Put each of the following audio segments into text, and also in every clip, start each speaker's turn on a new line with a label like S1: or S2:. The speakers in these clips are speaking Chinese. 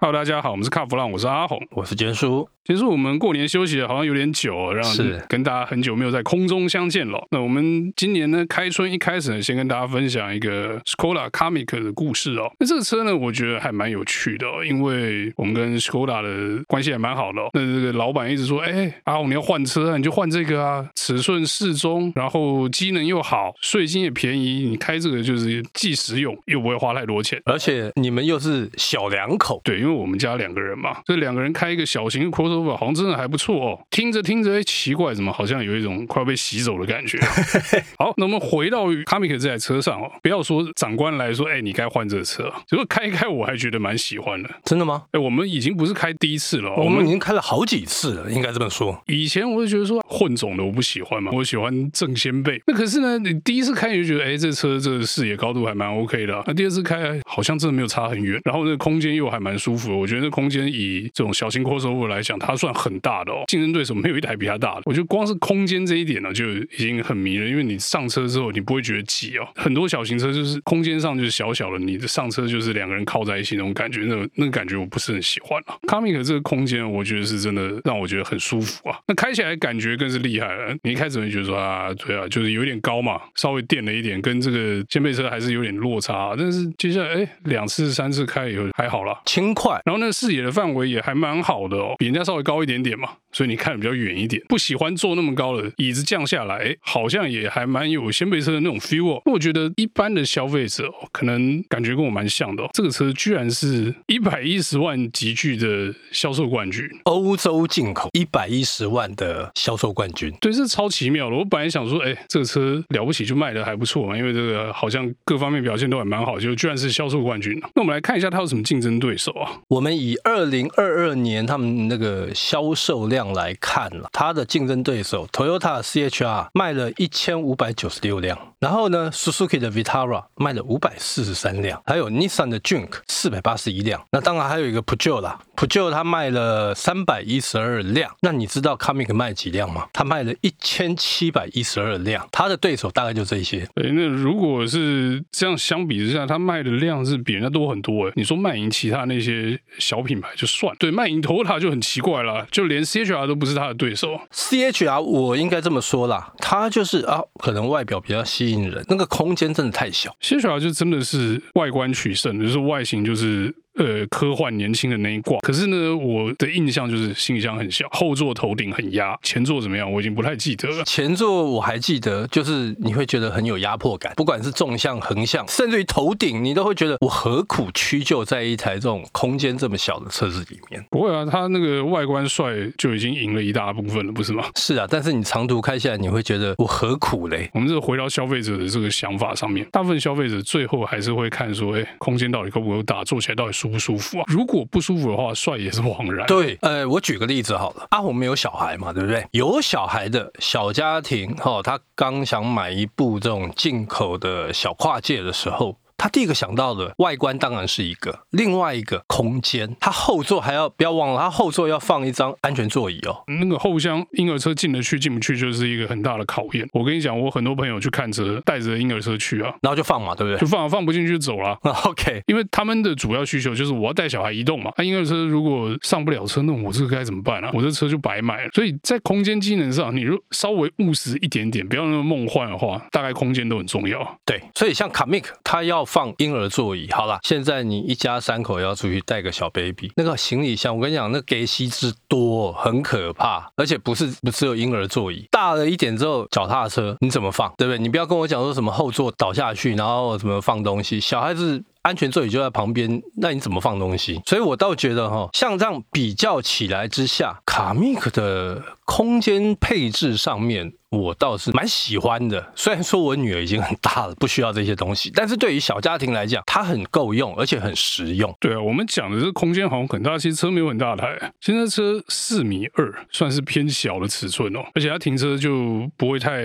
S1: Hello，大家好，我们是卡弗朗，我是阿红，
S2: 我是坚叔。
S1: 其实我们过年休息了，好像有点久，然后跟大家很久没有在空中相见了。那我们今年呢，开春一开始呢，先跟大家分享一个 Skoda Comic 的故事哦。那这个车呢，我觉得还蛮有趣的，哦，因为我们跟 Skoda 的关系还蛮好的，哦。那这个老板一直说，哎，阿红你要换车，你就换这个啊，尺寸适中，然后机能又好，税金也便宜，你开这个就是既实用又不会花太多钱，
S2: 而且你们又是小两口，
S1: 对，因为我们家两个人嘛，这两个人开一个小型的 Crossover。好像真的还不错哦，听着听着，哎，奇怪，怎么好像有一种快要被洗走的感觉？好，那我们回到 Comic 这台车上哦，不要说长官来说，哎，你该换这个车，结果开一开，我还觉得蛮喜欢的。
S2: 真的吗？
S1: 哎，我们已经不是开第一次了，
S2: 我们已经开了好几次了，应该这么说。
S1: 以前我就觉得说混种的我不喜欢嘛，我喜欢正先辈。那可是呢，你第一次开你就觉得，哎，这车这个视野高度还蛮 OK 的。那第二次开好像真的没有差很远，然后那个空间又还蛮舒服的。我觉得那空间以这种小型 crossover 来讲，它算很大的哦，竞争对手没有一台比它大的。我觉得光是空间这一点呢，就已经很迷人。因为你上车之后，你不会觉得挤哦。很多小型车就是空间上就是小小的，你的上车就是两个人靠在一起那种感觉，那那个感觉我不是很喜欢啊。Kamiq 这个空间，我觉得是真的让我觉得很舒服啊。那开起来感觉更是厉害了。你一开始会觉得说啊，对啊，就是有点高嘛，稍微垫了一点，跟这个掀背车还是有点落差。但是接下来哎，两次三次开以后还好啦，
S2: 轻快，
S1: 然后那视野的范围也还蛮好的哦，比人家稍微高一点点嘛。所以你看的比较远一点，不喜欢坐那么高的椅子降下来，好像也还蛮有掀背车的那种 feel 哦。我觉得一般的消费者可能感觉跟我蛮像的哦。这个车居然是一百一十万级距的销售冠军，
S2: 欧洲进口一百一十万的销售冠军，
S1: 对，这是超奇妙的。我本来想说，哎，这个车了不起就卖的还不错嘛，因为这个好像各方面表现都还蛮好，就居然是销售冠军。那我们来看一下它有什么竞争对手啊？
S2: 我们以二零二二年他们那个销售量量来看了，它的竞争对手 Toyota CHR 卖了一千五百九十六辆，然后呢，Suzuki 的 Vitara 卖了五百四十三辆，还有 Nissan 的 Juke 四百八十一辆，那当然还有一个 Peugeot 啦，Peugeot 它卖了三百一十二辆。那你知道 Kamiq 卖几辆吗？它卖了一千七百一十二辆，它的对手大概就这些。
S1: 对，那如果是这样相比之下，它卖的量是比人家多很多诶。你说卖赢其他那些小品牌就算，对，卖赢 Toyota 就很奇怪了，就连 C CHR 都不是他的对手。
S2: CHR 我应该这么说啦，他就是啊，可能外表比较吸引人，那个空间真的太小。
S1: CHR 就真的是外观取胜，就是外形就是。呃，科幻年轻的那一挂，可是呢，我的印象就是行李箱很小，后座头顶很压，前座怎么样？我已经不太记得了。
S2: 前座我还记得，就是你会觉得很有压迫感，不管是纵向、横向，甚至于头顶，你都会觉得我何苦屈就在一台这种空间这么小的车子里面？
S1: 不会啊，它那个外观帅就已经赢了一大部分了，不是吗？
S2: 是啊，但是你长途开下来，你会觉得我何苦嘞？
S1: 我们这回到消费者的这个想法上面，大部分消费者最后还是会看说，哎，空间到底够不够大，坐起来到底舒不舒服啊？如果不舒服的话，帅也是枉然。
S2: 对，呃，我举个例子好了，阿红没有小孩嘛，对不对？有小孩的小家庭，哈、哦，他刚想买一部这种进口的小跨界的时候。他第一个想到的外观当然是一个，另外一个空间，他后座还要不要忘了，他后座要放一张安全座椅哦。
S1: 那个后箱婴儿车进得去进不去，就是一个很大的考验。我跟你讲，我很多朋友去看车，带着婴儿车去啊，
S2: 然后就放嘛，对不对？
S1: 就放，放不进去就走了。
S2: OK，
S1: 因为他们的主要需求就是我要带小孩移动嘛。那婴儿车如果上不了车，那我这个该怎么办呢、啊？我这车就白买了。所以在空间机能上，你如稍微务实一点点，不要那么梦幻的话，大概空间都很重要。
S2: 对，所以像 Kamiq，它要放婴儿座。椅好了，现在你一家三口要出去带个小 baby，那个行李箱，我跟你讲，那给息之多，很可怕，而且不是不只有婴儿座椅，大了一点之后，脚踏车你怎么放，对不对？你不要跟我讲说什么后座倒下去，然后怎么放东西，小孩子安全座椅就在旁边，那你怎么放东西？所以我倒觉得哈，像这样比较起来之下卡密克的空间配置上面。我倒是蛮喜欢的，虽然说我女儿已经很大了，不需要这些东西，但是对于小家庭来讲，它很够用，而且很实用。
S1: 对啊，我们讲的这空间好像很大，其实车没有很大台，现在车四米二，算是偏小的尺寸哦，而且它停车就不会太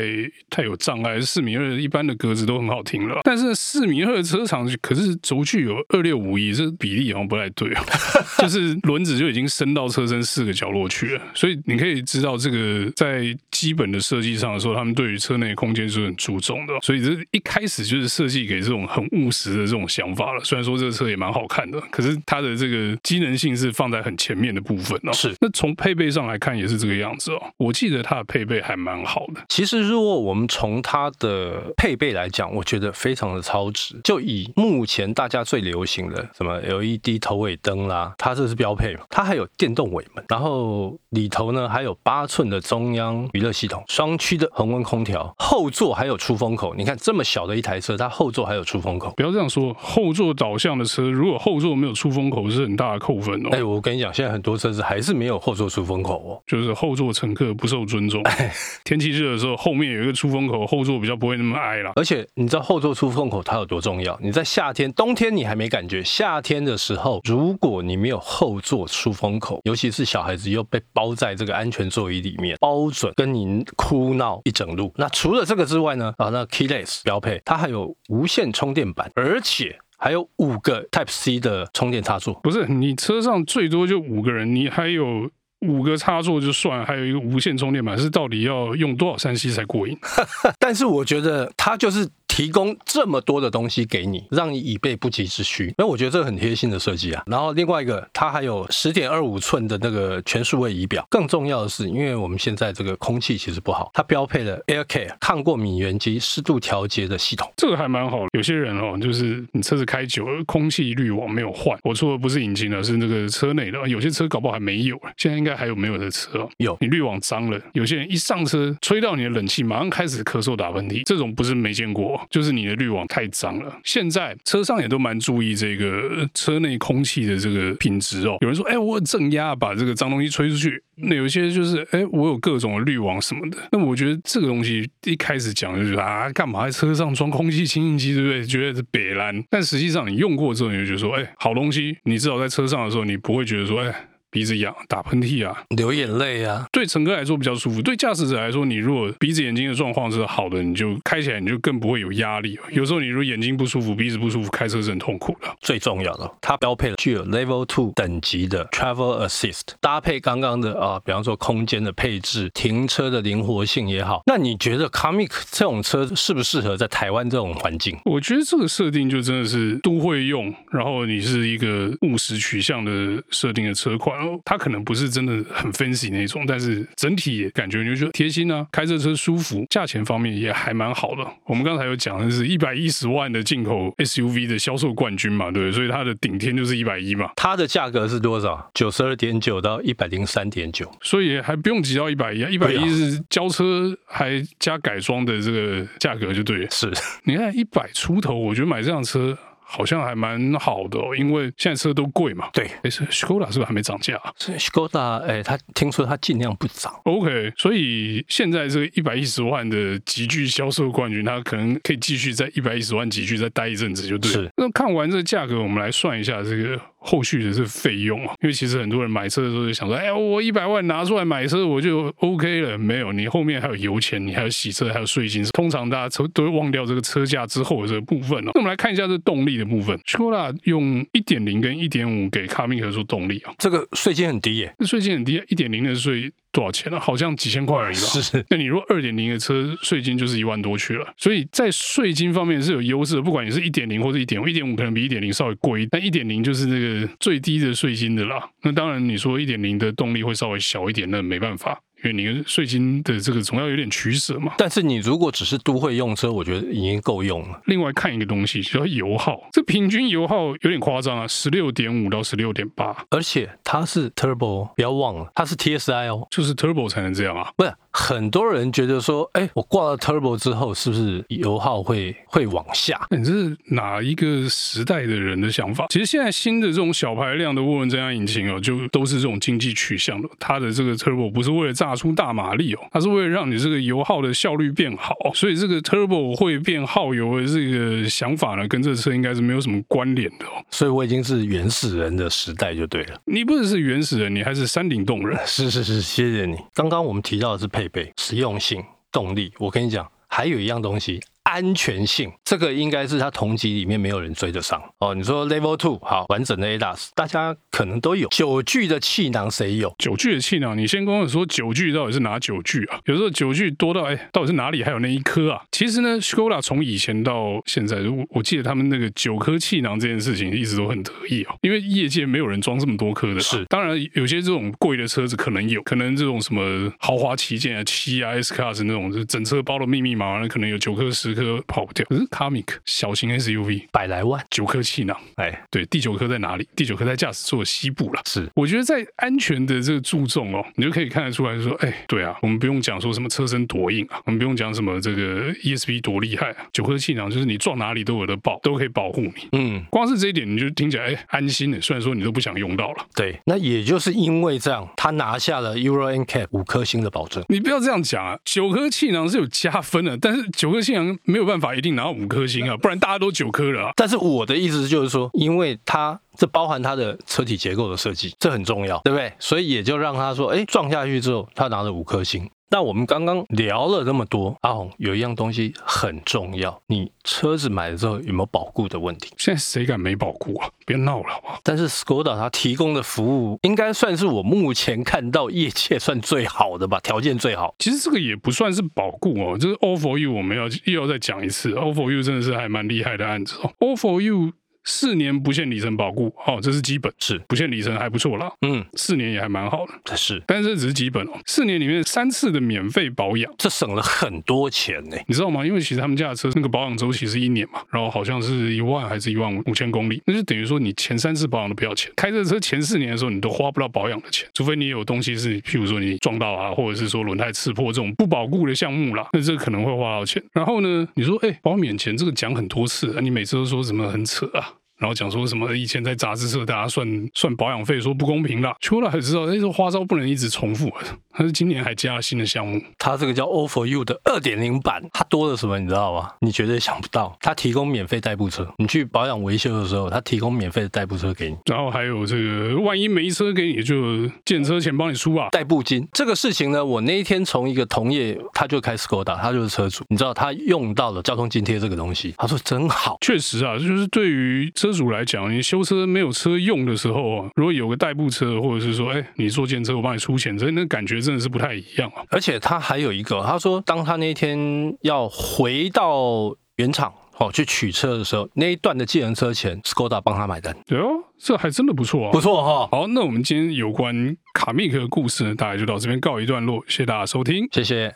S1: 太有障碍，四米二一般的格子都很好停了。但是四米二的车长，可是轴距有二六五一，这比例好像不太对哦，就是轮子就已经伸到车身四个角落去了，所以你可以知道这个在基本的设计上的时候，他们对于车内空间是很注重的，所以这一开始就是设计给这种很务实的这种想法了。虽然说这个车也蛮好看的，可是它的这个机能性是放在很前面的部分哦。
S2: 是，
S1: 那从配备上来看也是这个样子哦。我记得它的配备还蛮好的。
S2: 其实如果我们从它的配备来讲，我觉得非常的超值。就以目前大家最流行的什么 LED 头尾灯啦，它这是标配嘛，它还有电动尾门，然后里头呢还有八寸的中央娱乐系统，双区的恒温空调，后座还有出风口。你看这么小的一台车，它后座还有出风口。
S1: 不要这样说，后座导向的车，如果后座没有出风口，是很大的扣分哦。
S2: 哎，我跟你讲，现在很多车子还是没有后座出风口哦，
S1: 就是后座乘客不受尊重。天气热的时候，后面有一个出风口，后座比较不会那么矮了。
S2: 而且你知道后座出风口它有多重要？你在夏天、冬天你还没感觉，夏天的时候，如果你没有后座出风口，尤其是小孩子又被包在这个安全座椅里面，包准跟您哭闹一整路。那除了这个之外呢？啊，那 Keyless 标配，它还有无线充电板，而且还有五个 Type C 的充电插座。
S1: 不是，你车上最多就五个人，你还有五个插座就算，还有一个无线充电板，是到底要用多少三 C 才过瘾？
S2: 但是我觉得它就是。提供这么多的东西给你，让你以备不急之需，那我觉得这个很贴心的设计啊。然后另外一个，它还有十点二五寸的那个全数位仪表。更重要的是，因为我们现在这个空气其实不好，它标配了 AirCare 抗过敏原机湿度调节的系统，
S1: 这个还蛮好的。有些人哦，就是你车子开久了，空气滤网没有换。我说的不是引擎的，是那个车内的。有些车搞不好还没有，现在应该还有没有的车哦？
S2: 有，
S1: 你滤网脏了，有些人一上车吹到你的冷气，马上开始咳嗽打喷嚏，这种不是没见过，就是你的滤网。太脏了，现在车上也都蛮注意这个车内空气的这个品质哦。有人说，哎，我有正压把这个脏东西吹出去。那有些就是，哎，我有各种的滤网什么的。那我觉得这个东西一开始讲就是啊，干嘛在车上装空气清新机，对不对？觉得是北烂。但实际上你用过之后，你就觉得说，哎，好东西。你至少在车上的时候，你不会觉得说，哎。鼻子痒、打喷嚏啊、
S2: 流眼泪啊，
S1: 对乘客来说比较舒服。对驾驶者来说，你如果鼻子、眼睛的状况是好的，你就开起来你就更不会有压力。有时候你如果眼睛不舒服、鼻子不舒服，开车是很痛苦的。
S2: 最重要的，它标配了具有 Level Two 等级的 Travel Assist，搭配刚刚的啊，比方说空间的配置、停车的灵活性也好。那你觉得 Comic 这种车适不适合在台湾这种环境？
S1: 我觉得这个设定就真的是都会用，然后你是一个务实取向的设定的车款哦，它可能不是。真的很 fancy 那种，但是整体感觉你就觉得贴心啊，开这车舒服，价钱方面也还蛮好的。我们刚才有讲的是一百一十万的进口 SUV 的销售冠军嘛，对，所以它的顶天就是一百一嘛。
S2: 它的价格是多少？九十二点九到一百零三点九，
S1: 所以还不用挤到一百一啊，一百一是交车还加改装的这个价格就对了。
S2: 是，
S1: 你看一百出头，我觉得买这辆车。好像还蛮好的哦，因为现在车都贵嘛。
S2: 对，
S1: 哎，是 Skoda 是不是还没涨价？
S2: 是 Skoda，哎，他听说他尽量不涨。
S1: OK，所以现在这个一百一十万的集聚销售冠军，他可能可以继续在一百一十万集聚再待一阵子，就对了。是。那看完这个价格，我们来算一下这个。后续的是费用啊，因为其实很多人买车的时候就想说，哎呀，我一百万拿出来买车我就 OK 了。没有，你后面还有油钱，你还有洗车，还有税金。通常大家车都会忘掉这个车价之后的这个部分哦。那我们来看一下这动力的部分，Skoda 用一点零跟一点五给 Kamiq 做动力啊，
S2: 这个税金很低耶，
S1: 这税金很低，一点零的税。多少钱呢？好像几千块而已吧。
S2: 是，
S1: 那你如果二点零的车税金就是一万多去了，所以在税金方面是有优势的。不管你是一点零或者一点五，一点五可能比一点零稍微贵，但一点零就是那个最低的税金的啦。那当然你说一点零的动力会稍微小一点，那没办法。因为你跟税金的这个总要有点取舍嘛。
S2: 但是你如果只是都会用车，我觉得已经够用了。
S1: 另外看一个东西，叫油耗。这平均油耗有点夸张啊，十六点五到十六点八，
S2: 而且它是 turbo，不要忘了它是 TSI 哦，
S1: 就是 turbo 才能这样啊。
S2: 不是，很多人觉得说，哎，我挂了 turbo 之后，是不是油耗会会往下？
S1: 你这是哪一个时代的人的想法？其实现在新的这种小排量的涡轮增压引擎哦，就都是这种经济取向的。它的这个 turbo 不是为了炸。出大马力哦，它是为了让你这个油耗的效率变好，所以这个 turbo 会变耗油的这个想法呢，跟这车应该是没有什么关联的哦。
S2: 所以我已经是原始人的时代就对了。
S1: 你不只是原始人，你还是山顶洞人。
S2: 是是是，谢谢你。刚刚我们提到的是配配备、实用性、动力，我跟你讲，还有一样东西，安全性，这个应该是它同级里面没有人追得上哦。你说 Level Two 好，完整的 ADAS，大家可能都有。九具的气囊谁有？
S1: 九具的气囊，你先跟我说九具到底是哪九具啊？有时候九具多到哎，到底是哪里还有那一颗啊？其实呢，Skoda 从以前到现在，我我记得他们那个九颗气囊这件事情一直都很得意啊，因为业界没有人装这么多颗的。
S2: 是，
S1: 当然有些这种贵的车子可能有，可能这种什么豪华旗舰啊、七啊、S Class 那种，就整车包的密密麻麻的，可能有九颗、十颗跑不掉。可是 Comic 小型 SUV
S2: 百来万，
S1: 九颗气囊，哎，对，第九颗在哪里？第九颗在驾驶座的西部了。
S2: 是，
S1: 我觉得在安全的这个注重哦，你就可以看得出来，说，哎，对啊，我们不用讲说什么车身多硬啊，我们不用讲什么这个 ESP 多厉害啊，九颗气囊就是你撞哪里都有的保，都可以保护你。嗯，光是这一点你就听起来哎安心的，虽然说你都不想用到了。
S2: 对，那也就是因为这样，他拿下了 Euro NCAP 五颗星的保证。
S1: 你不要这样讲啊，九颗气囊是有加分的，但是九颗气囊没有办法一定拿到五颗星啊，不然大家都九颗了。
S2: 但是我的意思就是说，因为他这包含它的车体结构的设计，这很重要，对不对？所以也就让他说，哎，撞下去之后，他拿了五颗星。那我们刚刚聊了这么多，阿红有一样东西很重要，你车子买了之后有没有保固的问题？
S1: 现在谁敢没保固啊？别闹了好不好？
S2: 但是 Skoda 它提供的服务应该算是我目前看到业界算最好的吧，条件最好。
S1: 其实这个也不算是保固哦，就是 All4U 我们要又要再讲一次，All4U 真的是还蛮厉害的案子哦，All4U。四年不限里程保固，哦，这是基本，
S2: 是
S1: 不限里程还不错啦，
S2: 嗯，
S1: 四年也还蛮好的，
S2: 是，
S1: 但是这只是基本哦，四年里面三次的免费保养，
S2: 这省了很多钱呢，
S1: 你知道吗？因为其实他们家的车那个保养周期是一年嘛，然后好像是一万还是一万五千公里，那就等于说你前三次保养都不要钱，开这车前四年的时候你都花不到保养的钱，除非你有东西是，譬如说你撞到啊，或者是说轮胎刺破这种不保固的项目啦，那这可能会花到钱。然后呢，你说哎，保免钱这个讲很多次啊，你每次都说什么很扯啊。然后讲说什么以前在杂志社大家算算保养费说不公平啦，出来才知道那时候花招不能一直重复他。是今年还加了新的项目，
S2: 他这个叫 All4U 的二点零版，它多了什么你知道吗？你绝对想不到，它提供免费代步车，你去保养维修的时候，它提供免费的代步车给你。
S1: 然后还有这个万一没车给你，就建车钱帮你出啊，
S2: 代步金。这个事情呢，我那一天从一个同业，他就开 Skoda，他就是车主，你知道他用到了交通津贴这个东西，他说真好，
S1: 确实啊，就是对于车主来讲，你。修车没有车用的时候啊，如果有个代步车，或者是说，哎，你坐电车，我帮你出钱，这那感觉真的是不太一样啊。
S2: 而且他还有一个，他说，当他那天要回到原厂哦去取车的时候，那一段的计程车钱，Skoda 帮他买单。
S1: 对哦，这还真的不错啊，
S2: 不错哈、哦。
S1: 好，那我们今天有关卡密克的故事呢，大概就到这边告一段落，谢谢大家收听，
S2: 谢谢。